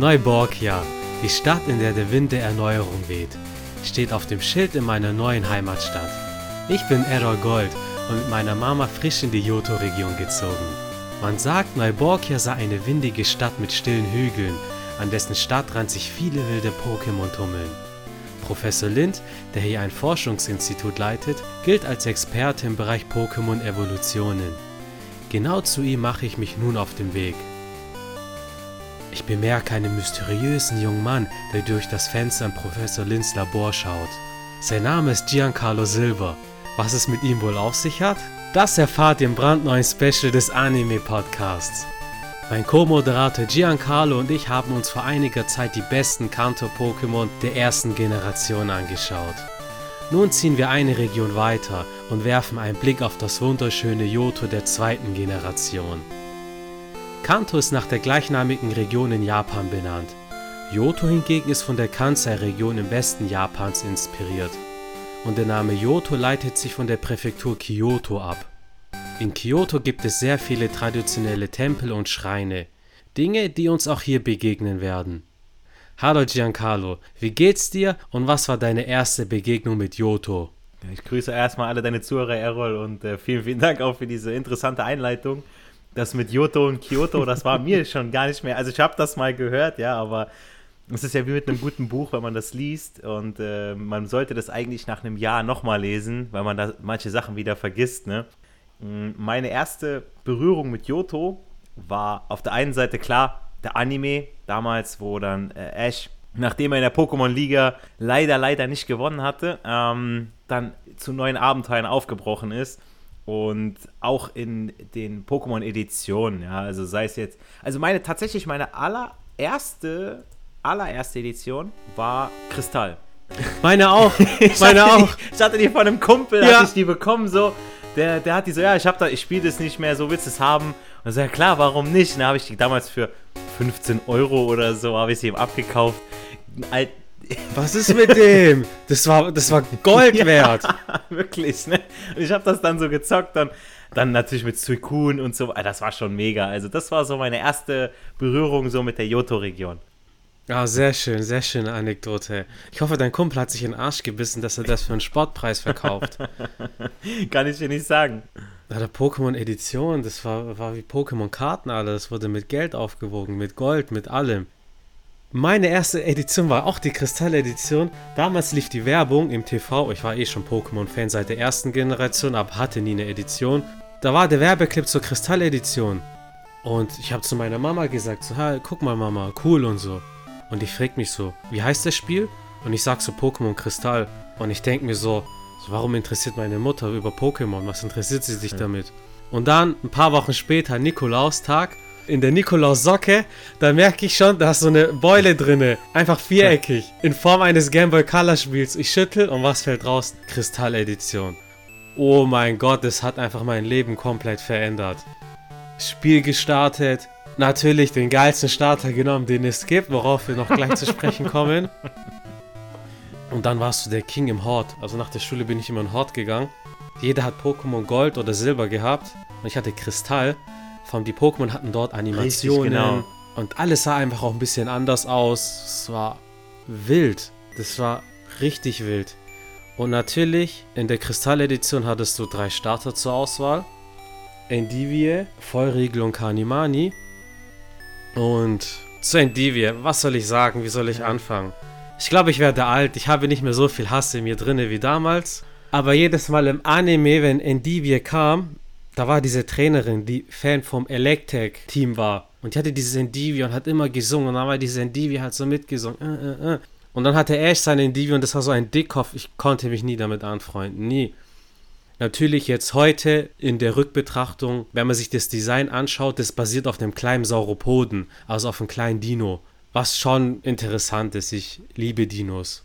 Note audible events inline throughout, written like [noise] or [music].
Neuborgia, die Stadt, in der der Wind der Erneuerung weht, steht auf dem Schild in meiner neuen Heimatstadt. Ich bin Errol Gold und mit meiner Mama frisch in die Johto-Region gezogen. Man sagt, Neuborgia sei eine windige Stadt mit stillen Hügeln, an dessen Stadtrand sich viele wilde Pokémon tummeln. Professor Lind, der hier ein Forschungsinstitut leitet, gilt als Experte im Bereich Pokémon-Evolutionen. Genau zu ihm mache ich mich nun auf den Weg. Ich bemerke einen mysteriösen jungen Mann, der durch das Fenster in Professor Linds Labor schaut. Sein Name ist Giancarlo Silver. Was es mit ihm wohl auf sich hat? Das erfahrt ihr im brandneuen Special des Anime Podcasts. Mein Co-Moderator Giancarlo und ich haben uns vor einiger Zeit die besten Kanto-Pokémon der ersten Generation angeschaut. Nun ziehen wir eine Region weiter und werfen einen Blick auf das wunderschöne Johto der zweiten Generation. Kanto ist nach der gleichnamigen Region in Japan benannt. Johto hingegen ist von der Kansai-Region im Westen Japans inspiriert. Und der Name Johto leitet sich von der Präfektur Kyoto ab. In Kyoto gibt es sehr viele traditionelle Tempel und Schreine. Dinge, die uns auch hier begegnen werden. Hallo Giancarlo, wie geht's dir und was war deine erste Begegnung mit Johto? Ich grüße erstmal alle deine Zuhörer, Errol, und äh, vielen, vielen Dank auch für diese interessante Einleitung. Das mit Johto und Kyoto, das war mir schon gar nicht mehr. Also, ich habe das mal gehört, ja, aber es ist ja wie mit einem guten Buch, wenn man das liest. Und äh, man sollte das eigentlich nach einem Jahr nochmal lesen, weil man da manche Sachen wieder vergisst, ne? Mm, meine erste Berührung mit Johto war auf der einen Seite klar der Anime, damals, wo dann äh, Ash, nachdem er in der Pokémon-Liga leider, leider nicht gewonnen hatte, ähm, dann zu neuen Abenteuern aufgebrochen ist. Und auch in den Pokémon-Editionen, ja, also sei es jetzt, also meine, tatsächlich meine allererste, allererste Edition war Kristall. [laughs] Meine auch, [laughs] meine auch. Die, ich hatte die von einem Kumpel, ja. hatte ich die bekommen, so, der, der hat die so, ja, ich hab da, ich spiele das nicht mehr, so willst du es haben? Und so, ja klar, warum nicht? Und dann habe ich die damals für 15 Euro oder so, habe ich sie ihm abgekauft. Alt was ist mit dem? Das war, das war Gold [laughs] wert. Ja, wirklich, ne? Und ich habe das dann so gezockt, dann, dann natürlich mit Suikun und so. Das war schon mega. Also, das war so meine erste Berührung so mit der Johto-Region. Ja, sehr schön, sehr schöne Anekdote. Ich hoffe, dein Kumpel hat sich in den Arsch gebissen, dass er das für einen Sportpreis verkauft. [laughs] Kann ich dir nicht sagen. Ja, der Pokémon-Edition, das war, war wie Pokémon-Karten alle. Das wurde mit Geld aufgewogen, mit Gold, mit allem. Meine erste Edition war auch die Kristall-Edition. Damals lief die Werbung im TV. Ich war eh schon Pokémon-Fan seit der ersten Generation, aber hatte nie eine Edition. Da war der Werbeclip zur Kristall-Edition. Und ich habe zu meiner Mama gesagt, so, hey, guck mal Mama, cool und so. Und die fragt mich so, wie heißt das Spiel? Und ich sag so Pokémon Kristall. Und ich denke mir so, so, warum interessiert meine Mutter über Pokémon? Was interessiert sie sich damit? Und dann, ein paar Wochen später, Nikolaustag, in der Nikolaus-Socke, da merke ich schon, da ist so eine Beule drinne. Einfach viereckig. In Form eines Game Boy Color Spiels. Ich schüttel und was fällt raus? Kristall-Edition. Oh mein Gott, das hat einfach mein Leben komplett verändert. Spiel gestartet, natürlich den geilsten Starter genommen, den es gibt, worauf wir noch gleich zu sprechen [laughs] kommen. Und dann warst du der King im Hort. Also nach der Schule bin ich immer in Hort gegangen. Jeder hat Pokémon Gold oder Silber gehabt und ich hatte Kristall. Vor allem die Pokémon hatten dort Animationen Richtig, genau. und alles sah einfach auch ein bisschen anders aus. Es war wild. Das war richtig wild. Und natürlich, in der Kristall-Edition hattest du drei Starter zur Auswahl. Endivie, Vollriegel und Kanimani. Und zu Endivie, was soll ich sagen? Wie soll ich anfangen? Ich glaube, ich werde alt. Ich habe nicht mehr so viel Hass in mir drinne wie damals. Aber jedes Mal im Anime, wenn Endivie kam, da war diese Trainerin, die Fan vom Electek-Team war. Und die hatte dieses Endivie und hat immer gesungen. Und dann war diese Endivie halt so mitgesungen. Äh, äh, äh. Und dann hatte Ash seine Endivie und das war so ein Dickkopf. Ich konnte mich nie damit anfreunden. Nie. Natürlich jetzt heute in der Rückbetrachtung, wenn man sich das Design anschaut, das basiert auf einem kleinen Sauropoden, also auf einem kleinen Dino. Was schon interessant ist, ich liebe Dinos.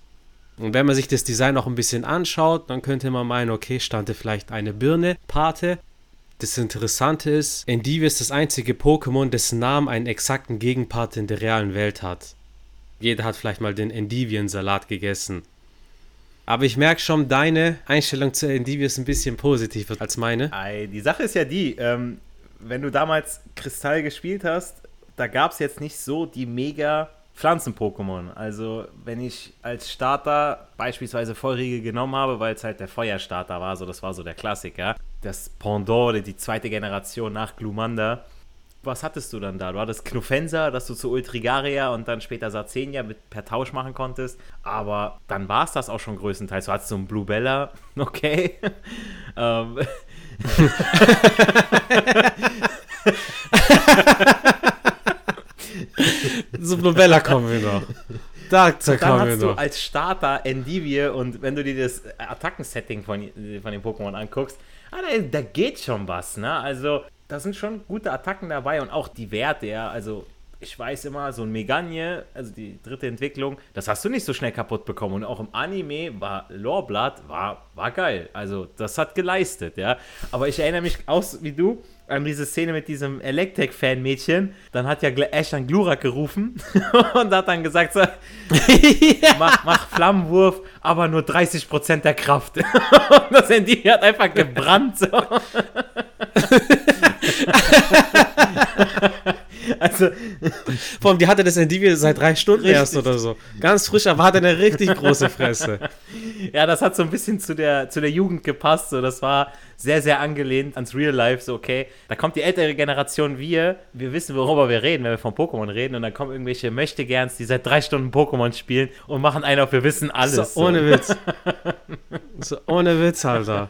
Und wenn man sich das Design noch ein bisschen anschaut, dann könnte man meinen, okay, stand da vielleicht eine Birne, Pate. Das Interessante ist, Endive ist das einzige Pokémon, dessen Namen einen exakten Gegenpart in der realen Welt hat. Jeder hat vielleicht mal den Endivien-Salat gegessen. Aber ich merke schon, deine Einstellung zu Endivie ist ein bisschen positiver als meine. Die Sache ist ja die, ähm, wenn du damals Kristall gespielt hast, da gab es jetzt nicht so die mega Pflanzen-Pokémon. Also, wenn ich als Starter beispielsweise Feurige genommen habe, weil es halt der Feuerstarter war, so das war so der Klassiker. Das Pendant, die zweite Generation nach Glumanda. Was hattest du dann da? Du hattest Knuffensa, dass du zu Ultrigaria und dann später Sarzenia mit, per Tausch machen konntest. Aber dann war es das auch schon größtenteils. Du hattest so einen Blue Bella, [laughs] okay. ähm. [laughs] Zu Novella kommen wir noch. Da dann kommen wir noch. du als Starter Endivie und wenn du dir das Attackensetting von, von den Pokémon anguckst, ah, da, da, geht schon was, ne? Also, da sind schon gute Attacken dabei und auch die Werte, ja. Also, ich weiß immer, so ein Megagne, also die dritte Entwicklung, das hast du nicht so schnell kaputt bekommen. Und auch im Anime war Loreblood, war, war geil. Also, das hat geleistet, ja. Aber ich erinnere mich aus wie du an diese Szene mit diesem Electek-Fan-Mädchen. Dann hat ja Ash dann Glurak gerufen [laughs] und hat dann gesagt: so, [laughs] mach, mach, Flammenwurf, aber nur 30% der Kraft. [laughs] und das Handy hat einfach gebrannt. So. Also, vor allem, die hatte das Endivie seit drei Stunden richtig. erst oder so. Ganz frisch, aber hatte eine richtig große Fresse. [laughs] Ja, das hat so ein bisschen zu der, zu der Jugend gepasst. So. Das war sehr, sehr angelehnt ans Real Life. So, okay, da kommt die ältere Generation, wir, wir wissen, worüber wir reden, wenn wir von Pokémon reden. Und dann kommen irgendwelche Möchtegerns, die seit drei Stunden Pokémon spielen und machen einen auf, wir wissen alles. So, ohne Witz. [laughs] so, ohne Witz, Alter.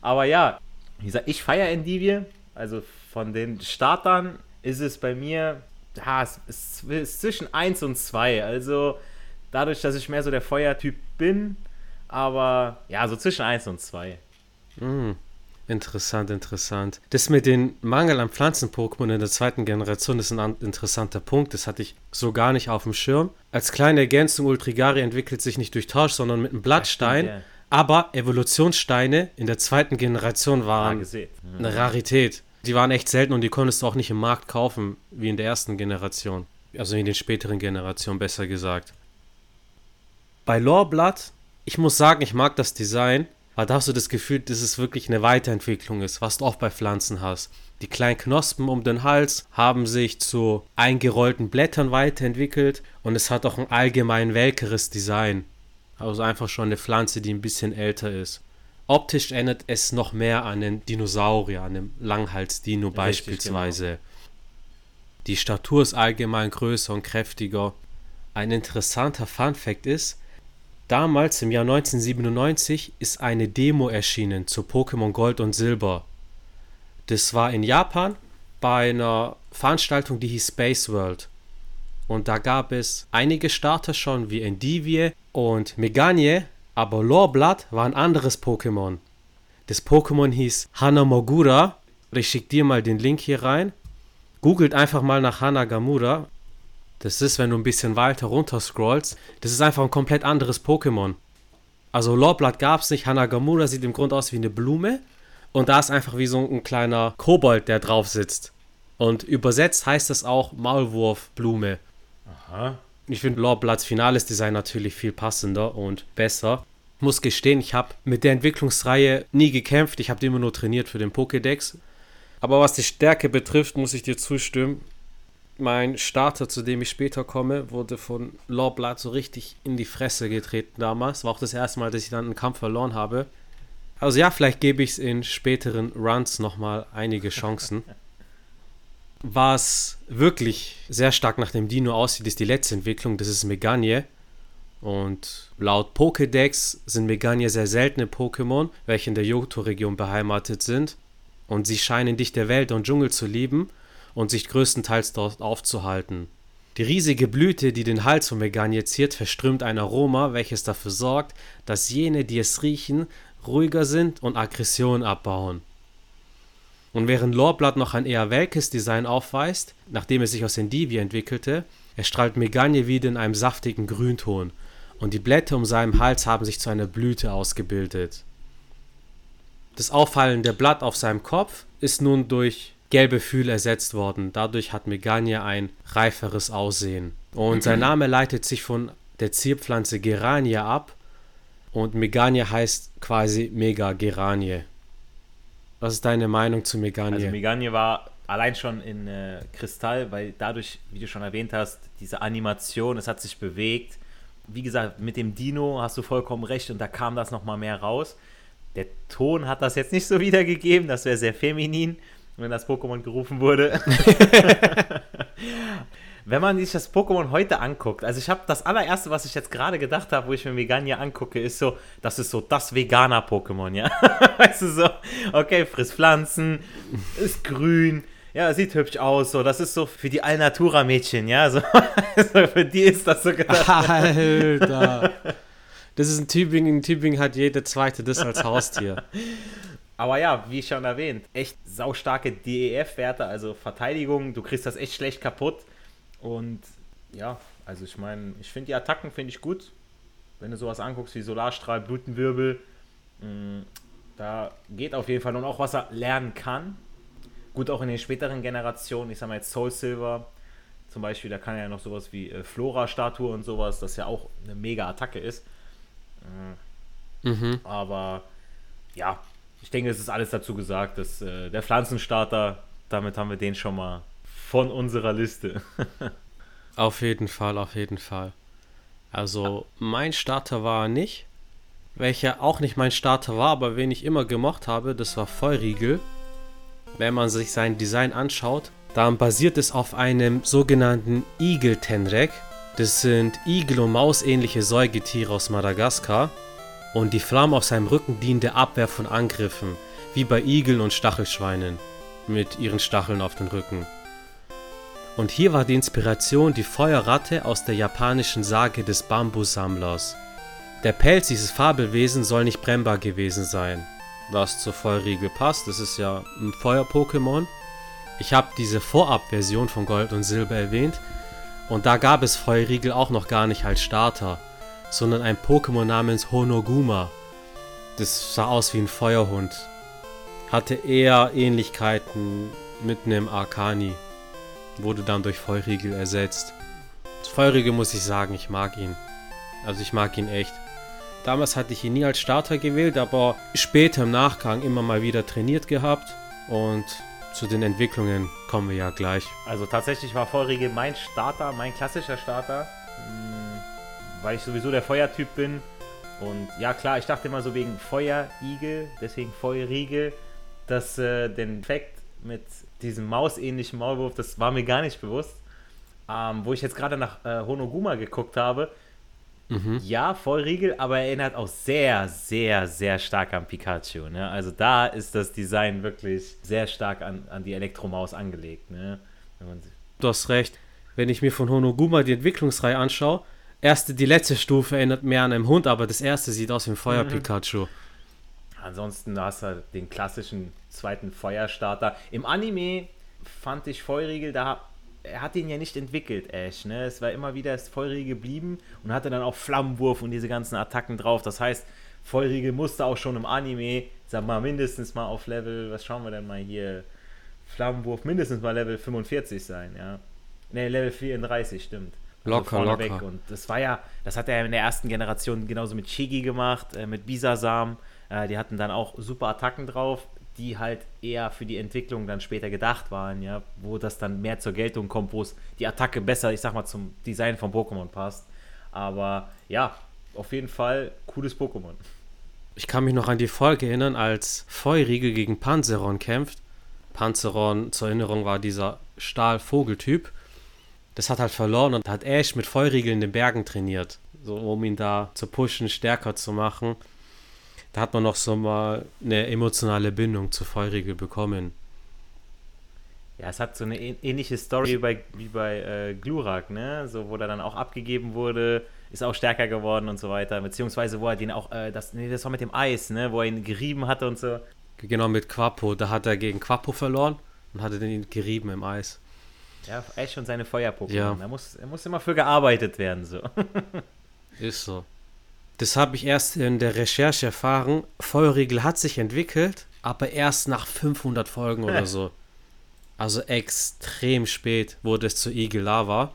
Aber ja, wie gesagt, ich feiere Endivie. Also von den Startern ist es bei mir, ja, es ist, ist zwischen 1 und 2. Also dadurch, dass ich mehr so der Feuertyp bin, aber ja, so zwischen 1 und 2. Mm, interessant, interessant. Das mit dem Mangel an Pflanzen-Pokémon in der zweiten Generation ist ein interessanter Punkt. Das hatte ich so gar nicht auf dem Schirm. Als kleine Ergänzung, Ultrigari entwickelt sich nicht durch Tausch, sondern mit einem Blattstein. Ja, stimmt, ja. Aber Evolutionssteine in der zweiten Generation waren ja, eine Rarität. Die waren echt selten und die konntest du auch nicht im Markt kaufen, wie in der ersten Generation. Also in den späteren Generationen, besser gesagt. Bei Loreblood, ich muss sagen, ich mag das Design, aber da hast du das Gefühl, dass es wirklich eine Weiterentwicklung ist, was du auch bei Pflanzen hast. Die kleinen Knospen um den Hals haben sich zu eingerollten Blättern weiterentwickelt und es hat auch ein allgemein welkeres Design. Also einfach schon eine Pflanze, die ein bisschen älter ist. Optisch erinnert es noch mehr an einen Dinosaurier, an einen Langhalsdino beispielsweise. Genau. Die Statur ist allgemein größer und kräftiger. Ein interessanter Fun-Fact ist, damals im Jahr 1997 ist eine Demo erschienen zu Pokémon Gold und Silber. Das war in Japan bei einer Veranstaltung, die hieß Space World. Und da gab es einige Starter schon wie Endivie und Meganie, aber Loreblood war ein anderes Pokémon. Das Pokémon hieß Hanamogura. Ich schicke dir mal den Link hier rein. Googelt einfach mal nach Hanagamura. Das ist, wenn du ein bisschen weiter runter scrollst, das ist einfach ein komplett anderes Pokémon. Also Loreblood gab es nicht. Hanagamura sieht im Grunde aus wie eine Blume. Und da ist einfach wie so ein kleiner Kobold, der drauf sitzt. Und übersetzt heißt das auch Maulwurfblume. Aha. Ich finde Lorebloods finales Design natürlich viel passender und besser. Ich muss gestehen, ich habe mit der Entwicklungsreihe nie gekämpft. Ich habe immer nur trainiert für den Pokédex. Aber was die Stärke betrifft, muss ich dir zustimmen. Mein Starter, zu dem ich später komme, wurde von Loreblood so richtig in die Fresse getreten damals. War auch das erste Mal, dass ich dann einen Kampf verloren habe. Also ja, vielleicht gebe ich es in späteren Runs nochmal einige Chancen. [laughs] Was wirklich sehr stark nach dem Dino aussieht, ist die letzte Entwicklung. Das ist Meganie. Und laut Pokédex sind Meganie sehr seltene Pokémon, welche in der Johto-Region beheimatet sind. Und sie scheinen dichte Wälder und Dschungel zu lieben und sich größtenteils dort aufzuhalten. Die riesige Blüte, die den Hals von Meganie ziert, verströmt ein Aroma, welches dafür sorgt, dass jene, die es riechen, ruhiger sind und Aggression abbauen. Und während Loreblood noch ein eher welkes Design aufweist, nachdem es sich aus Endivie entwickelte, erstrahlt Meganie wieder in einem saftigen Grünton und die Blätter um seinem Hals haben sich zu einer Blüte ausgebildet. Das auffallende Blatt auf seinem Kopf ist nun durch gelbe Fühle ersetzt worden. Dadurch hat Meganie ein reiferes Aussehen. Und sein Name leitet sich von der Zierpflanze Geranie ab. Und Meganie heißt quasi Mega Geranie. Was ist deine Meinung zu Meganie? Also Meganie war Allein schon in äh, Kristall, weil dadurch, wie du schon erwähnt hast, diese Animation, es hat sich bewegt. Wie gesagt, mit dem Dino hast du vollkommen recht und da kam das nochmal mehr raus. Der Ton hat das jetzt nicht so wiedergegeben, das wäre sehr feminin, wenn das Pokémon gerufen wurde. [laughs] [laughs] wenn man sich das Pokémon heute anguckt, also ich habe das allererste, was ich jetzt gerade gedacht habe, wo ich mir Vegania angucke, ist so, das ist so das Veganer-Pokémon, ja. [laughs] weißt du so, okay, frisst Pflanzen, ist grün, ja, sieht hübsch aus, so, das ist so für die Alnatura-Mädchen, ja, so, [laughs] also für die ist das so gedacht. [laughs] Alter. Das ist ein Tübingen, in Tübingen hat jede zweite das als Haustier. Aber ja, wie schon erwähnt, echt saustarke DEF-Werte, also Verteidigung, du kriegst das echt schlecht kaputt. Und ja, also ich meine, ich finde die Attacken finde ich gut. Wenn du sowas anguckst wie Solarstrahl, Blutenwirbel, mh, mm, da geht auf jeden Fall und auch was er lernen kann. Gut, auch in den späteren Generationen, ich sag mal jetzt Soul Silver zum Beispiel, da kann er ja noch sowas wie äh, Flora-Statue und sowas, das ja auch eine mega Attacke ist. Äh, mhm. Aber ja, ich denke, es ist alles dazu gesagt, dass äh, der Pflanzenstarter, damit haben wir den schon mal von unserer Liste. auf jeden Fall, auf jeden Fall. Also mein Starter war nicht, welcher auch nicht mein Starter war, aber wen ich immer gemocht habe, das war Feuriegel. Wenn man sich sein Design anschaut, dann basiert es auf einem sogenannten Igel-Tenrek. Das sind Igel- und Mausähnliche Säugetiere aus Madagaskar. Und die Flamme auf seinem Rücken dient der Abwehr von Angriffen, wie bei Igeln und Stachelschweinen mit ihren Stacheln auf den Rücken. Und hier war die Inspiration die Feuerratte aus der japanischen Sage des Bambussammlers. Der Pelz dieses Fabelwesen soll nicht brennbar gewesen sein, was zur Feuerriegel passt, das ist ja ein Feuer-Pokémon. Ich habe diese Vorab-Version von Gold und Silber erwähnt und da gab es Feuerriegel auch noch gar nicht als Starter, sondern ein Pokémon namens Honoguma. Das sah aus wie ein Feuerhund, hatte eher Ähnlichkeiten mit einem Arcani wurde dann durch Feurigel ersetzt. Feurigel muss ich sagen, ich mag ihn. Also ich mag ihn echt. Damals hatte ich ihn nie als Starter gewählt, aber später im Nachgang immer mal wieder trainiert gehabt und zu den Entwicklungen kommen wir ja gleich. Also tatsächlich war Feurigel mein Starter, mein klassischer Starter, hm, weil ich sowieso der Feuertyp bin. Und ja klar, ich dachte immer so wegen Feuerigel, deswegen Feurigel, dass äh, den Effekt mit diesem mausähnlichen Maulwurf, das war mir gar nicht bewusst. Ähm, wo ich jetzt gerade nach äh, Honoguma geguckt habe, mhm. ja, Vollriegel, aber er erinnert auch sehr, sehr, sehr stark an Pikachu. Ne? Also da ist das Design wirklich sehr stark an, an die Elektromaus angelegt. Ne? du hast recht. Wenn ich mir von Honoguma die Entwicklungsreihe anschaue, erste, die letzte Stufe erinnert mehr an einen Hund, aber das erste sieht aus wie ein Feuer-Pikachu. Mhm. Ansonsten hast du den klassischen zweiten Feuerstarter. Im Anime fand ich Feurigel, da er hat ihn ja nicht entwickelt, Ash. Ne? Es war immer wieder Feurigel geblieben und hatte dann auch Flammenwurf und diese ganzen Attacken drauf. Das heißt, Feurigel musste auch schon im Anime, sag mal, mindestens mal auf Level, was schauen wir denn mal hier? Flammenwurf mindestens mal Level 45 sein, ja. Ne, Level 34, stimmt. Also locker, locker. Weg. Und das war ja, das hat er in der ersten Generation genauso mit Shigi gemacht, äh, mit Bisasam. Äh, die hatten dann auch super Attacken drauf, die halt eher für die Entwicklung dann später gedacht waren, ja, wo das dann mehr zur Geltung kommt, wo es die Attacke besser, ich sag mal, zum Design von Pokémon passt. Aber ja, auf jeden Fall cooles Pokémon. Ich kann mich noch an die Folge erinnern, als Feuriegel gegen Panzeron kämpft. Panzeron, zur Erinnerung, war dieser Stahlvogeltyp. Das hat halt verloren und hat Ash mit Feuriegel in den Bergen trainiert, so um ihn da zu pushen, stärker zu machen da hat man noch so mal eine emotionale Bindung zu Feurige bekommen. Ja, es hat so eine ähnliche Story wie bei, wie bei äh, Glurak, ne? So, wo er dann auch abgegeben wurde, ist auch stärker geworden und so weiter. Beziehungsweise, wo er den auch, äh, das, nee, das war mit dem Eis, ne? Wo er ihn gerieben hatte und so. Genau, mit Quapo. Da hat er gegen Quapo verloren und hatte den gerieben im Eis. Ja, echt schon seine Feuer-Pokémon. Ja. Da muss, er muss immer für gearbeitet werden, so. [laughs] ist so. Das habe ich erst in der Recherche erfahren. Feuerriegel hat sich entwickelt, aber erst nach 500 Folgen oder so. Also extrem spät wurde es zu Igilava.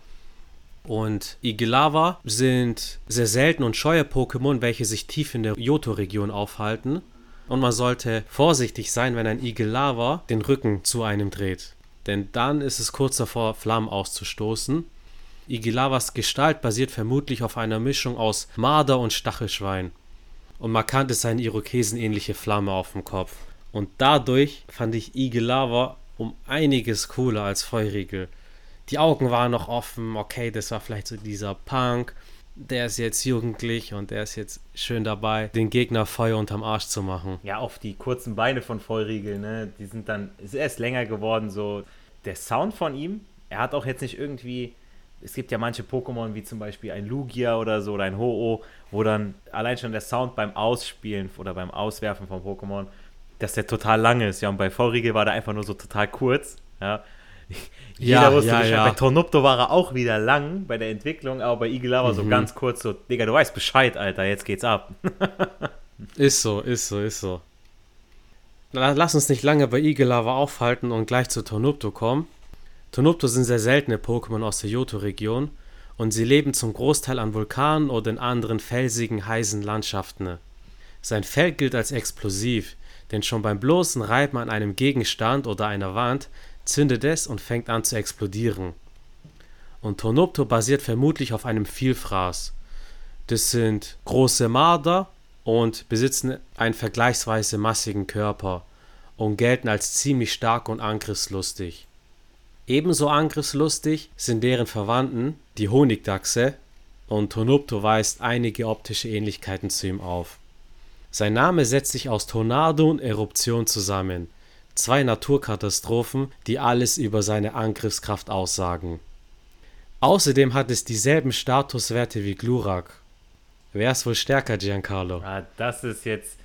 Und Igilava sind sehr selten und scheue Pokémon, welche sich tief in der Johto-Region aufhalten. Und man sollte vorsichtig sein, wenn ein Igilava den Rücken zu einem dreht. denn dann ist es kurz davor, Flammen auszustoßen. Igilawas Gestalt basiert vermutlich auf einer Mischung aus Marder und Stachelschwein. Und markant ist seine irokesenähnliche Flamme auf dem Kopf. Und dadurch fand ich Igilava um einiges cooler als Feurigel. Die Augen waren noch offen, okay, das war vielleicht so dieser Punk, der ist jetzt jugendlich und der ist jetzt schön dabei, den Gegner Feuer unterm Arsch zu machen. Ja, auf die kurzen Beine von Feurigel, ne, die sind dann, ist erst länger geworden, so. Der Sound von ihm, er hat auch jetzt nicht irgendwie, es gibt ja manche Pokémon, wie zum Beispiel ein Lugia oder so oder ein Ho-Oh, wo dann allein schon der Sound beim Ausspielen oder beim Auswerfen von Pokémon, dass der total lang ist. Ja, und bei Feurigel war der einfach nur so total kurz. Ja, [laughs] jeder ja, wusste ja, Bescheid. Ja. Bei Tornupto war er auch wieder lang bei der Entwicklung, aber bei Igel war mhm. so ganz kurz so, Digga, du weißt Bescheid, Alter, jetzt geht's ab. [laughs] ist so, ist so, ist so. Lass uns nicht lange bei Igelava aufhalten und gleich zu Tornupto kommen. Tornupto sind sehr seltene Pokémon aus der Johto-Region und sie leben zum Großteil an Vulkanen oder in anderen felsigen, heißen Landschaften. Sein Fell gilt als explosiv, denn schon beim bloßen Reiben an einem Gegenstand oder einer Wand zündet es und fängt an zu explodieren. Und Tonopto basiert vermutlich auf einem Vielfraß. Das sind große Marder und besitzen einen vergleichsweise massigen Körper und gelten als ziemlich stark und angriffslustig. Ebenso angriffslustig sind deren Verwandten, die Honigdachse, und Tonopto weist einige optische Ähnlichkeiten zu ihm auf. Sein Name setzt sich aus Tornado und Eruption zusammen, zwei Naturkatastrophen, die alles über seine Angriffskraft aussagen. Außerdem hat es dieselben Statuswerte wie Glurak. Wer ist wohl stärker, Giancarlo? Ah, das ist jetzt.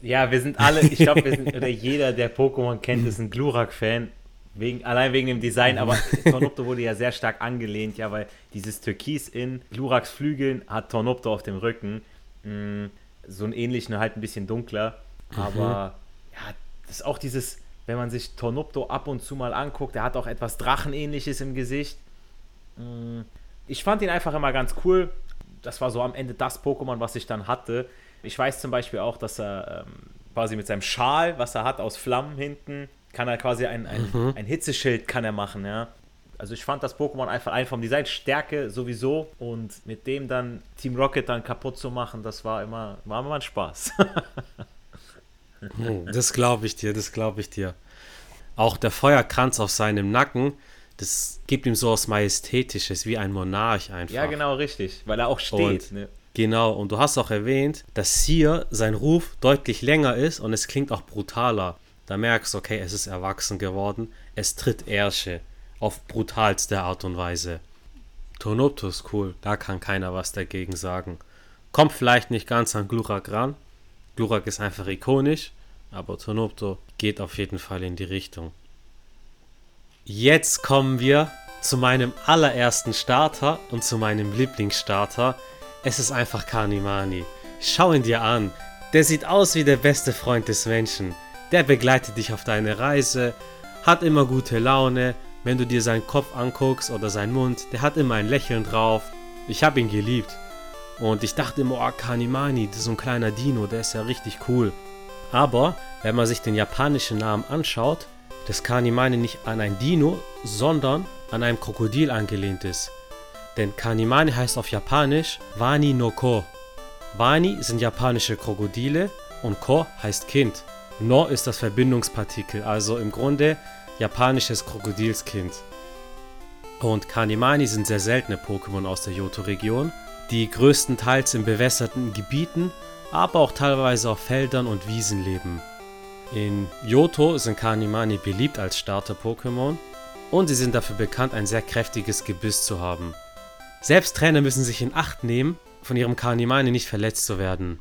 Ja, wir sind alle, ich glaube, [laughs] oder jeder, der Pokémon kennt, ist ein Glurak-Fan. Wegen, allein wegen dem Design, aber [laughs] [laughs] Tornopto wurde ja sehr stark angelehnt, ja, weil dieses Türkis in Gluraks Flügeln hat Tornopto auf dem Rücken. Mm, so einen ähnlichen, halt ein bisschen dunkler. Aber mhm. ja, das ist auch dieses, wenn man sich Tornupto ab und zu mal anguckt, der hat auch etwas Drachenähnliches im Gesicht. Mm, ich fand ihn einfach immer ganz cool. Das war so am Ende das Pokémon, was ich dann hatte. Ich weiß zum Beispiel auch, dass er ähm, quasi mit seinem Schal, was er hat aus Flammen hinten, kann er quasi ein, ein, mhm. ein Hitzeschild kann er machen, ja. Also ich fand das Pokémon einfach ein vom Design Stärke sowieso und mit dem dann Team Rocket dann kaputt zu machen, das war immer, war immer ein Spaß. Hm, das glaube ich dir, das glaube ich dir. Auch der Feuerkranz auf seinem Nacken, das gibt ihm so was Majestätisches, wie ein Monarch einfach. Ja, genau, richtig, weil er auch steht. Ne? Genau, und du hast auch erwähnt, dass hier sein Ruf deutlich länger ist und es klingt auch brutaler. Da merkst du, okay, es ist erwachsen geworden, es tritt Ärsche auf brutalste Art und Weise. Tonoptus cool, da kann keiner was dagegen sagen. Kommt vielleicht nicht ganz an Glurak ran, Glurak ist einfach ikonisch, aber Tonopto geht auf jeden Fall in die Richtung. Jetzt kommen wir zu meinem allerersten Starter und zu meinem Lieblingsstarter. Es ist einfach Kanimani. Schau ihn dir an. Der sieht aus wie der beste Freund des Menschen. Der begleitet dich auf deine Reise, hat immer gute Laune. Wenn du dir seinen Kopf anguckst oder seinen Mund, der hat immer ein Lächeln drauf. Ich habe ihn geliebt. Und ich dachte immer, oh, Kanimani, das ist so ein kleiner Dino, der ist ja richtig cool. Aber wenn man sich den japanischen Namen anschaut, dass Kanimani nicht an ein Dino, sondern an einem Krokodil angelehnt ist. Denn Kanimani heißt auf Japanisch Wani no Ko. Wani sind japanische Krokodile und Ko heißt Kind. No ist das Verbindungspartikel, also im Grunde japanisches Krokodilskind. Und Kanimani sind sehr seltene Pokémon aus der Johto-Region die größtenteils in bewässerten Gebieten, aber auch teilweise auf Feldern und Wiesen leben. In Johto sind Kanimani beliebt als Starter-Pokémon und sie sind dafür bekannt, ein sehr kräftiges Gebiss zu haben. Selbst Trainer müssen sich in Acht nehmen, von ihrem Kanimani nicht verletzt zu werden.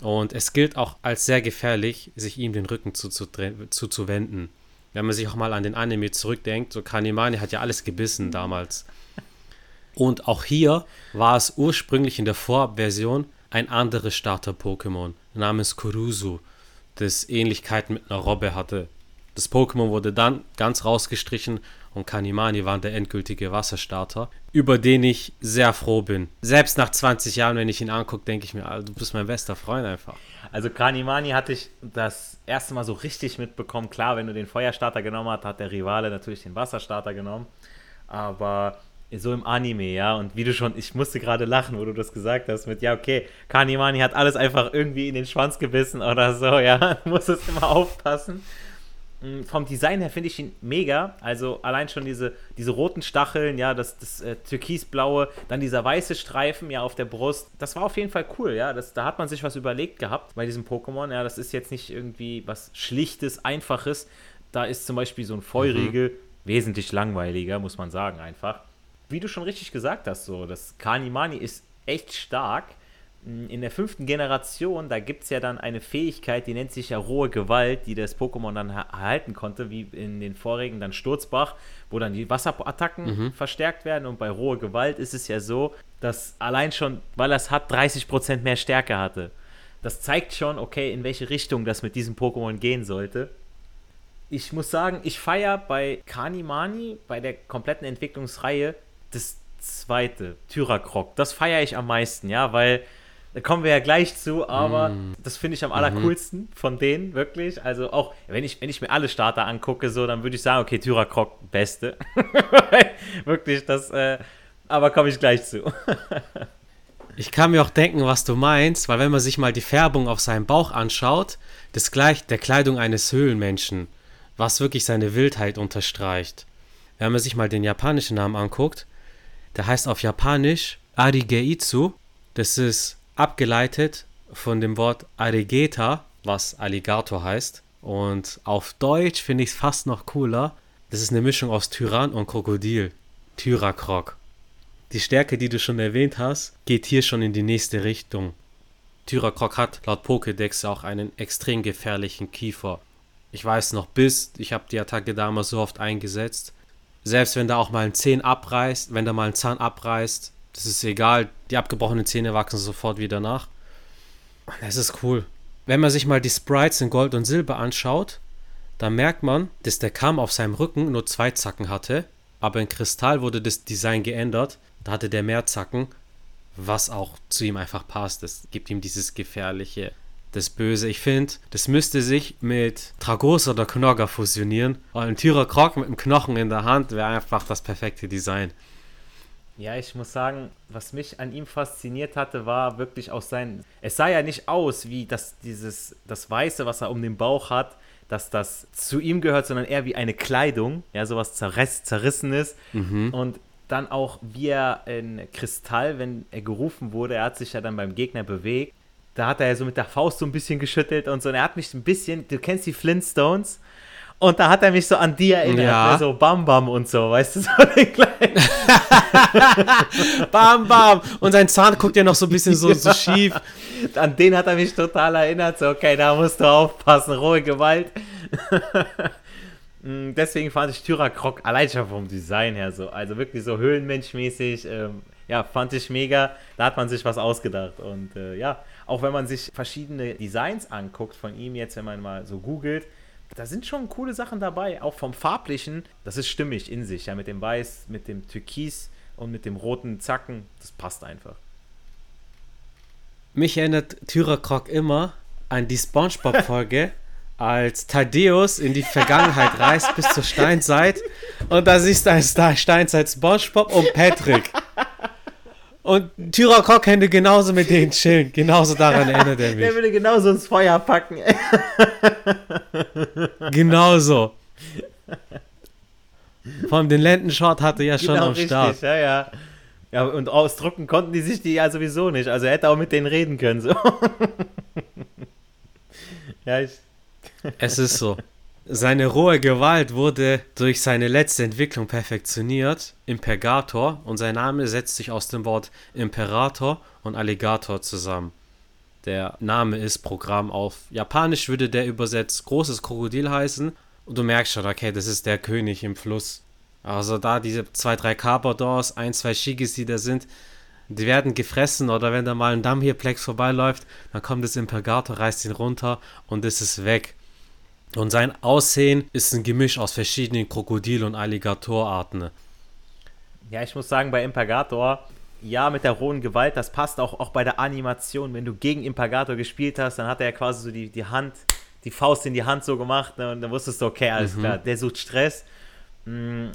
Und es gilt auch als sehr gefährlich, sich ihm den Rücken zuzuwenden. Zu, Wenn man sich auch mal an den Anime zurückdenkt, so Kanimani hat ja alles gebissen damals. Und auch hier war es ursprünglich in der Vorabversion ein anderes Starter-Pokémon namens Kurusu, das Ähnlichkeiten mit einer Robbe hatte. Das Pokémon wurde dann ganz rausgestrichen und Kanimani war der endgültige Wasserstarter, über den ich sehr froh bin. Selbst nach 20 Jahren, wenn ich ihn angucke, denke ich mir, du bist mein bester Freund einfach. Also Kanimani hatte ich das erste Mal so richtig mitbekommen. Klar, wenn du den Feuerstarter genommen hast, hat der Rivale natürlich den Wasserstarter genommen. Aber so im Anime, ja. Und wie du schon, ich musste gerade lachen, wo du das gesagt hast, mit, ja, okay, Kanimani hat alles einfach irgendwie in den Schwanz gebissen oder so, ja. [laughs] Du musst es immer aufpassen. Mm, vom Design her finde ich ihn mega. Also allein schon diese, diese roten Stacheln, ja, das, das äh, türkisblaue, dann dieser weiße Streifen ja auf der Brust. Das war auf jeden Fall cool, ja. Das, da hat man sich was überlegt gehabt bei diesem Pokémon. Ja, das ist jetzt nicht irgendwie was Schlichtes, Einfaches. Da ist zum Beispiel so ein Feurigel mhm. wesentlich langweiliger, muss man sagen, einfach wie du schon richtig gesagt hast, so, das Kanimani ist echt stark. In der fünften Generation, da gibt es ja dann eine Fähigkeit, die nennt sich ja rohe Gewalt, die das Pokémon dann erhalten konnte, wie in den vorigen dann Sturzbach, wo dann die Wasserattacken mhm. verstärkt werden. Und bei rohe Gewalt ist es ja so, dass allein schon, weil er es hat, 30% mehr Stärke hatte. Das zeigt schon, okay, in welche Richtung das mit diesem Pokémon gehen sollte. Ich muss sagen, ich feiere bei Kanimani, bei der kompletten Entwicklungsreihe, das zweite, Tyrakrok, das feiere ich am meisten, ja, weil da kommen wir ja gleich zu, aber mm. das finde ich am allercoolsten mhm. von denen, wirklich. Also auch, wenn ich, wenn ich mir alle Starter angucke, so, dann würde ich sagen, okay, Tyrakrok, beste. [laughs] wirklich, das, äh, aber komme ich gleich zu. [laughs] ich kann mir auch denken, was du meinst, weil wenn man sich mal die Färbung auf seinem Bauch anschaut, das gleicht der Kleidung eines Höhlenmenschen, was wirklich seine Wildheit unterstreicht. Wenn man sich mal den japanischen Namen anguckt, der heißt auf Japanisch Arigeitsu. Das ist abgeleitet von dem Wort Arigeta, was Alligator heißt. Und auf Deutsch finde ich es fast noch cooler. Das ist eine Mischung aus Tyrann und Krokodil. Tyrakrok. Die Stärke, die du schon erwähnt hast, geht hier schon in die nächste Richtung. Tyrakrok hat laut Pokédex auch einen extrem gefährlichen Kiefer. Ich weiß noch bis, ich habe die Attacke damals so oft eingesetzt, selbst wenn da auch mal ein Zahn abreißt, wenn da mal ein Zahn abreißt, das ist egal, die abgebrochenen Zähne wachsen sofort wieder nach. Das ist cool. Wenn man sich mal die Sprites in Gold und Silber anschaut, dann merkt man, dass der Kamm auf seinem Rücken nur zwei Zacken hatte, aber in Kristall wurde das Design geändert, da hatte der mehr Zacken, was auch zu ihm einfach passt. Das gibt ihm dieses gefährliche das Böse. Ich finde, das müsste sich mit Tragos oder Knogger fusionieren. Und ein Tyrer Krog mit einem Knochen in der Hand wäre einfach das perfekte Design. Ja, ich muss sagen, was mich an ihm fasziniert hatte, war wirklich auch sein. Es sah ja nicht aus wie das, dieses, das Weiße, was er um den Bauch hat, dass das zu ihm gehört, sondern eher wie eine Kleidung, ja, sowas zerriss, zerrissenes. Mhm. Und dann auch, wie er in Kristall, wenn er gerufen wurde, er hat sich ja dann beim Gegner bewegt da hat er ja so mit der Faust so ein bisschen geschüttelt und so. Und er hat mich ein bisschen, du kennst die Flintstones? Und da hat er mich so an die erinnert, ja. ne? so Bam Bam und so, weißt du, [laughs] so den kleinen. [laughs] bam Bam! Und sein Zahn guckt ja noch so ein bisschen so, ja. so schief. [laughs] An den hat er mich total erinnert, so, okay, da musst du aufpassen, rohe Gewalt. Mm, deswegen fand ich Tyrakrok allein schon vom Design her so, also wirklich so höhlenmenschmäßig, ähm, ja, fand ich mega. Da hat man sich was ausgedacht und äh, ja, auch wenn man sich verschiedene Designs anguckt von ihm, jetzt wenn man mal so googelt, da sind schon coole Sachen dabei, auch vom farblichen. Das ist stimmig in sich, ja, mit dem Weiß, mit dem Türkis und mit dem roten Zacken. Das passt einfach. Mich erinnert Tyrakrok immer an die Spongebob-Folge, [laughs] als Thaddeus in die Vergangenheit reist bis zur Steinzeit und da siehst du als Steinzeit Spongebob und Patrick. Und Tyra Koch könnte genauso mit denen chillen. Genauso daran erinnert er mich. Der würde genauso ins Feuer packen. [laughs] genauso. Vor allem den Lendenshort hatte ja schon genau, am richtig, Start. Ja, ja. Ja, und ausdrucken konnten die sich die ja sowieso nicht. Also er hätte auch mit denen reden können. So. [laughs] ja, ich. Es ist so. Seine rohe Gewalt wurde durch seine letzte Entwicklung perfektioniert, Impergator, und sein Name setzt sich aus dem Wort Imperator und Alligator zusammen. Der Name ist Programm auf Japanisch würde der übersetzt großes Krokodil heißen und du merkst schon, okay, das ist der König im Fluss. Also da diese zwei, drei Carpadors, ein, zwei Shigis, die da sind, die werden gefressen oder wenn da mal ein Damm hier Plex vorbeiläuft, dann kommt das Impergator, reißt ihn runter und es ist weg. Und sein Aussehen ist ein Gemisch aus verschiedenen Krokodil- und Alligatorarten. Ja, ich muss sagen, bei Impagator, ja, mit der rohen Gewalt, das passt auch, auch bei der Animation. Wenn du gegen Impagator gespielt hast, dann hat er ja quasi so die, die Hand, die Faust in die Hand so gemacht ne, und dann wusstest du, okay, alles mhm. klar, der sucht Stress. Mhm.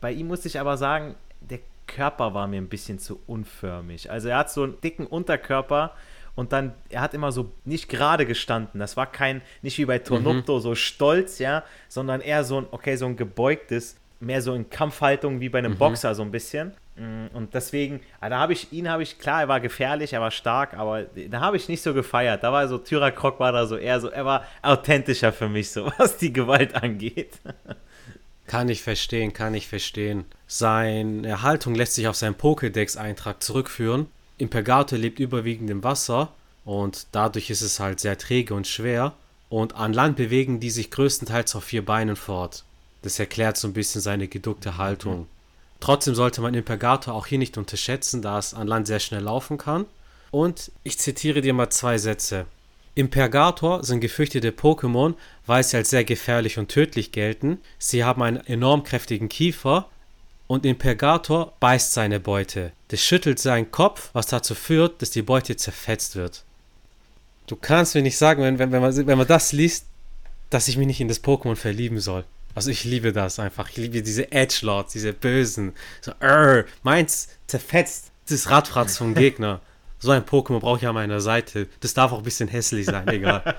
Bei ihm musste ich aber sagen, der Körper war mir ein bisschen zu unförmig. Also er hat so einen dicken Unterkörper, und dann, er hat immer so nicht gerade gestanden. Das war kein, nicht wie bei Tornupto, mhm. so stolz, ja, sondern eher so ein, okay, so ein gebeugtes, mehr so in Kampfhaltung wie bei einem mhm. Boxer so ein bisschen. Mm, und deswegen, ah, da habe ich ihn, habe ich, klar, er war gefährlich, er war stark, aber da habe ich nicht so gefeiert. Da war so, Tyrakrok war da so eher so, er war authentischer für mich, so [laughs] was die Gewalt angeht. Kann ich verstehen, kann ich verstehen. Seine Haltung lässt sich auf seinen Pokédex-Eintrag zurückführen. Impergator lebt überwiegend im Wasser und dadurch ist es halt sehr träge und schwer. Und an Land bewegen die sich größtenteils auf vier Beinen fort. Das erklärt so ein bisschen seine geduckte Haltung. Mhm. Trotzdem sollte man Impergator auch hier nicht unterschätzen, da es an Land sehr schnell laufen kann. Und ich zitiere dir mal zwei Sätze. Impergator sind gefürchtete Pokémon, weil sie als sehr gefährlich und tödlich gelten. Sie haben einen enorm kräftigen Kiefer und Impergator beißt seine Beute. Das schüttelt seinen Kopf, was dazu führt, dass die Beute zerfetzt wird. Du kannst mir nicht sagen, wenn, wenn, wenn, man, wenn man das liest, dass ich mich nicht in das Pokémon verlieben soll. Also ich liebe das einfach. Ich liebe diese Edgelords, diese Bösen. So, Arr, meins zerfetzt das Radfratz vom Gegner. So ein Pokémon brauche ich an meiner Seite. Das darf auch ein bisschen hässlich sein, egal.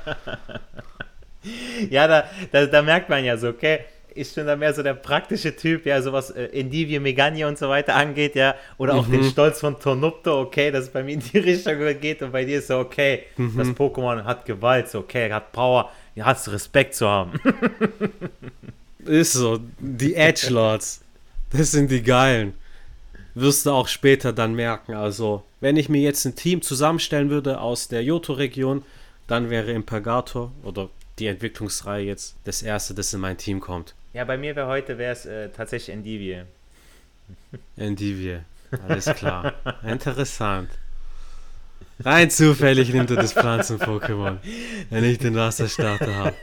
[laughs] ja, da, da, da merkt man ja so, okay, ich bin da mehr so der praktische Typ, ja, sowas äh, Endivie, Megania und so weiter angeht, ja, oder auch mhm. den Stolz von Tornupto, okay, dass es bei mir in die [laughs] Richtung geht und bei dir ist so, okay, mhm. das Pokémon hat Gewalt, so, okay, hat Power, ja, hast Respekt zu haben. [laughs] ist so, die Edgelords, das sind die Geilen. Wirst du auch später dann merken, also, wenn ich mir jetzt ein Team zusammenstellen würde aus der Johto-Region, dann wäre Impagator oder die Entwicklungsreihe jetzt das erste, das in mein Team kommt. Ja, bei mir wäre heute wäre es äh, tatsächlich Endivie. Endivie, alles klar. Interessant. Rein zufällig nimmt er das Pflanzen-Pokémon, wenn ich den Wasserstarter habe.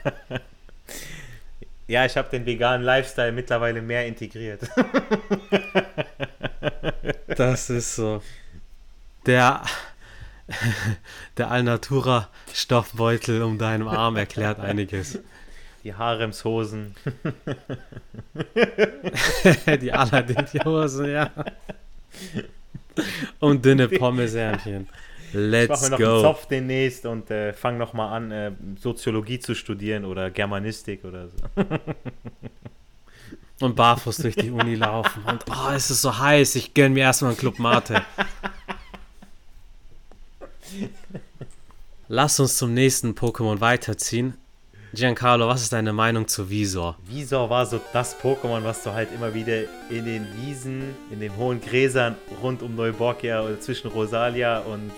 Ja, ich habe den veganen Lifestyle mittlerweile mehr integriert. Das ist so. Der, der Alnatura Stoffbeutel um deinem Arm erklärt einiges. Die Haremshosen. [laughs] die Aladdin-Hosen, ja. Und dünne [laughs] Pommesärmchen. Let's ich mache mir noch go. einen Zopf demnächst und äh, fange nochmal an, äh, Soziologie zu studieren oder Germanistik oder so. [laughs] und barfuß durch die Uni laufen. Und oh, es ist so heiß, ich gönn mir erstmal einen Club Mate. Lass uns zum nächsten Pokémon weiterziehen. Giancarlo, was ist deine Meinung zu Visor? Visor war so das Pokémon, was du halt immer wieder in den Wiesen, in den hohen Gräsern rund um Neuborgia oder zwischen Rosalia und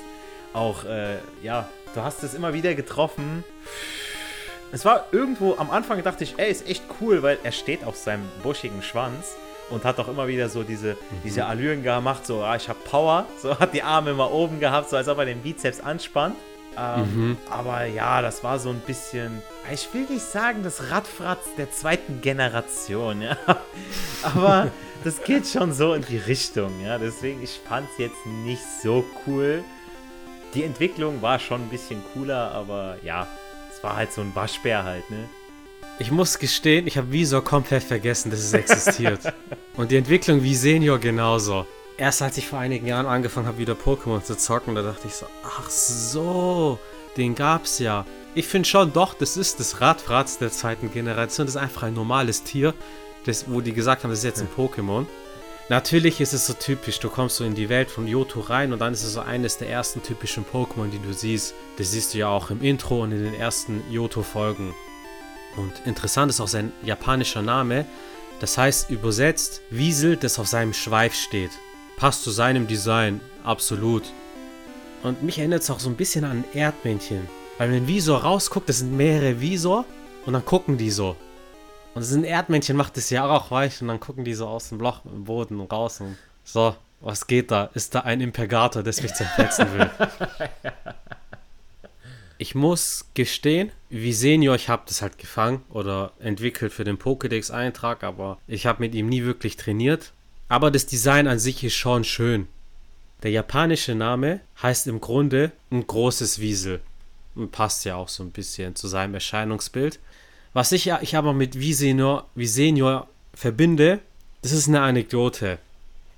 auch, äh, ja, du hast es immer wieder getroffen. Es war irgendwo, am Anfang dachte ich, ey, ist echt cool, weil er steht auf seinem buschigen Schwanz und hat auch immer wieder so diese, mhm. diese Allüren gemacht, so, ah, ich hab Power, so hat die Arme immer oben gehabt, so als ob er den Bizeps anspannt. Ähm, mhm. Aber ja, das war so ein bisschen, ich will nicht sagen, das Radfratz der zweiten Generation, ja. [laughs] Aber das geht schon so in die Richtung, ja. Deswegen, ich fand es jetzt nicht so cool. Die Entwicklung war schon ein bisschen cooler, aber ja, es war halt so ein Waschbär halt, ne? Ich muss gestehen, ich habe Visor komplett vergessen, dass es existiert. [laughs] Und die Entwicklung wie Senior genauso erst als ich vor einigen Jahren angefangen habe, wieder Pokémon zu zocken, da dachte ich so, ach so, den gab's ja. Ich finde schon, doch, das ist das Radfratz der zweiten Generation. Das ist einfach ein normales Tier, das, wo die gesagt haben, das ist jetzt ein Pokémon. Natürlich ist es so typisch, du kommst so in die Welt von Yoto rein und dann ist es so eines der ersten typischen Pokémon, die du siehst. Das siehst du ja auch im Intro und in den ersten Yoto-Folgen. Und interessant ist auch sein japanischer Name. Das heißt übersetzt Wiesel, das auf seinem Schweif steht passt zu seinem Design, absolut. Und mich erinnert es auch so ein bisschen an ein Erdmännchen. Weil wenn ein Visor rausguckt, das sind mehrere Visor und dann gucken die so. Und ein Erdmännchen macht das ja auch weich und dann gucken die so aus dem Loch im Boden raus und so, was geht da? Ist da ein Impergator, das mich zerfetzen will? [laughs] Ich muss gestehen, wie Senior, ich habe das halt gefangen oder entwickelt für den Pokédex-Eintrag, aber ich habe mit ihm nie wirklich trainiert. Aber das Design an sich ist schon schön. Der japanische Name heißt im Grunde ein großes Wiesel. Und passt ja auch so ein bisschen zu seinem Erscheinungsbild. Was ich, ich aber mit wie Senior, wie Senior verbinde, das ist eine Anekdote.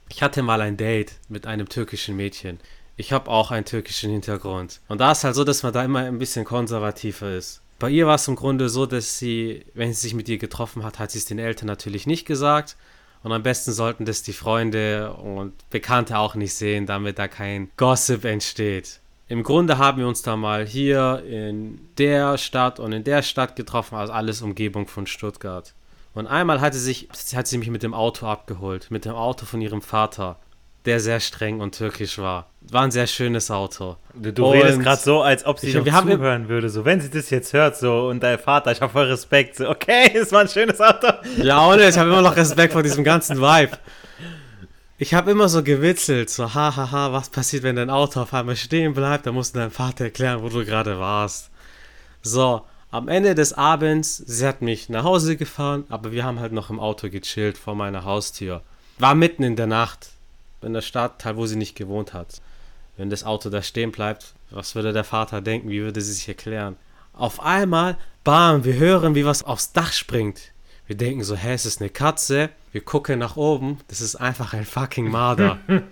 Ich hatte mal ein Date mit einem türkischen Mädchen. Ich habe auch einen türkischen Hintergrund. Und da ist halt so, dass man da immer ein bisschen konservativer ist. Bei ihr war es im Grunde so, dass sie, wenn sie sich mit ihr getroffen hat, hat sie es den Eltern natürlich nicht gesagt. Und am besten sollten das die Freunde und Bekannte auch nicht sehen, damit da kein Gossip entsteht. Im Grunde haben wir uns da mal hier in der Stadt und in der Stadt getroffen, also alles Umgebung von Stuttgart. Und einmal hat sie, sich, hat sie mich mit dem Auto abgeholt, mit dem Auto von ihrem Vater der sehr streng und türkisch war. War ein sehr schönes Auto. Du, du redest gerade so, als ob sie ich, noch zuhören würde. So, wenn sie das jetzt hört, so, und dein Vater, ich habe voll Respekt. So, okay, [laughs] es war ein schönes Auto. Ja, ohne, ich habe immer noch Respekt vor diesem ganzen Vibe. Ich habe immer so gewitzelt, so, hahaha, ha, ha, was passiert, wenn dein Auto auf einmal stehen bleibt? Da musst du deinem Vater erklären, wo du gerade warst. So, am Ende des Abends, sie hat mich nach Hause gefahren, aber wir haben halt noch im Auto gechillt vor meiner Haustür. War mitten in der Nacht in der Stadtteil, wo sie nicht gewohnt hat. Wenn das Auto da stehen bleibt, was würde der Vater denken? Wie würde sie sich erklären? Auf einmal, bam, wir hören, wie was aufs Dach springt. Wir denken so, hä, es ist eine Katze. Wir gucken nach oben, das ist einfach ein fucking Marder. [laughs]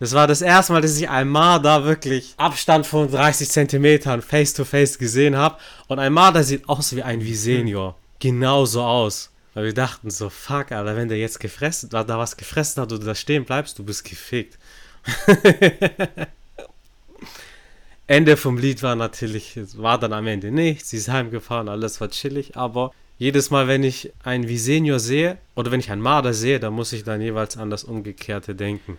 Das war das erste Mal, dass ich ein Marder wirklich Abstand von 30 Zentimetern face to face gesehen habe. Und ein Marder sieht aus wie ein Visenior. Genauso aus. Weil wir dachten so, fuck, Alter, wenn der jetzt gefressen, da, da was gefressen hat oder du da stehen bleibst, du bist gefickt. [laughs] Ende vom Lied war natürlich, war dann am Ende nichts, sie ist heimgefahren, alles war chillig, aber jedes Mal, wenn ich einen Visenior sehe oder wenn ich einen Marder sehe, dann muss ich dann jeweils an das Umgekehrte denken.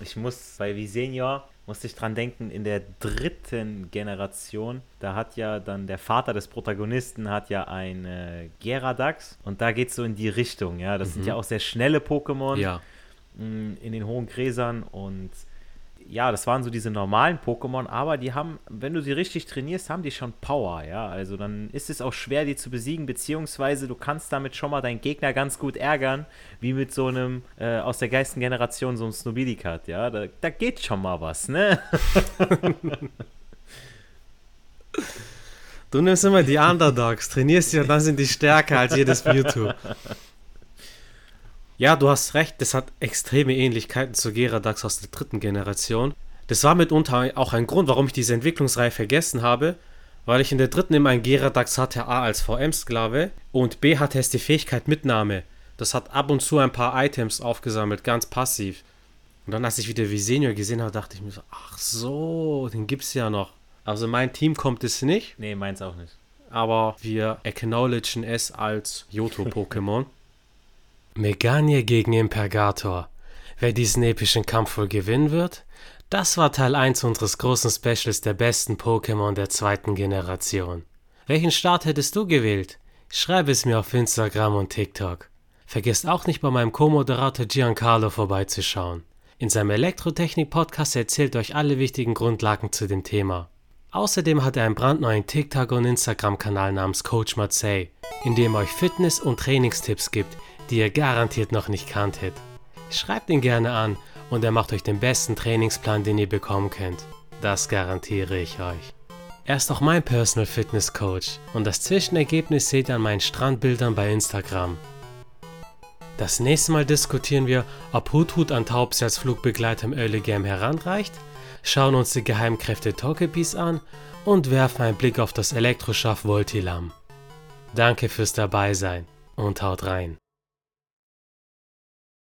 Ich muss bei Visenior musste ich dran denken, in der dritten Generation, da hat ja dann der Vater des Protagonisten hat ja ein äh, Geradax und da geht es so in die Richtung, ja. Das mhm. sind ja auch sehr schnelle Pokémon ja. In den hohen Gräsern und ja, das waren so diese normalen Pokémon, aber die haben, wenn du sie richtig trainierst, haben die schon Power, ja. Also dann ist es auch schwer, die zu besiegen, beziehungsweise du kannst damit schon mal deinen Gegner ganz gut ärgern, wie mit so einem äh, aus der Geistengeneration, so einem Snobilicat, ja. Da, da geht schon mal was, ne? [laughs] du nimmst immer die Underdogs, trainierst sie und dann sind die stärker als jedes Mewtwo. Ja, du hast recht, das hat extreme Ähnlichkeiten zu Geradax aus der dritten Generation. Das war mitunter auch ein Grund, warum ich diese Entwicklungsreihe vergessen habe, weil ich in der dritten immer einen Geradax hatte, A als VM-Sklave und B hatte es die Fähigkeit Mitnahme. Das hat ab und zu ein paar Items aufgesammelt, ganz passiv. Und dann, als ich wieder Visenior gesehen habe, dachte ich mir so, ach so, den gibt's ja noch. Also mein Team kommt es nicht. Nee, meins auch nicht. Aber wir acknowledgen es als Yoto-Pokémon. Meganie gegen Impergator. Wer diesen epischen Kampf wohl gewinnen wird? Das war Teil 1 unseres großen Specials der besten Pokémon der zweiten Generation. Welchen Start hättest du gewählt? Schreib es mir auf Instagram und TikTok. Vergesst auch nicht bei meinem Co-Moderator Giancarlo vorbeizuschauen. In seinem Elektrotechnik-Podcast erzählt euch alle wichtigen Grundlagen zu dem Thema. Außerdem hat er einen brandneuen TikTok- und Instagram-Kanal namens Coach Marseille, in dem er euch Fitness- und Trainingstipps gibt, die ihr garantiert noch nicht kanntet. Schreibt ihn gerne an und er macht euch den besten Trainingsplan, den ihr bekommen könnt. Das garantiere ich euch. Er ist auch mein Personal Fitness Coach und das Zwischenergebnis seht ihr an meinen Strandbildern bei Instagram. Das nächste Mal diskutieren wir, ob Hut an Taubsi als Flugbegleiter im Early Game heranreicht, schauen uns die Geheimkräfte Togepies an und werfen einen Blick auf das Elektroschaff Voltilam. Danke fürs Dabeisein und haut rein.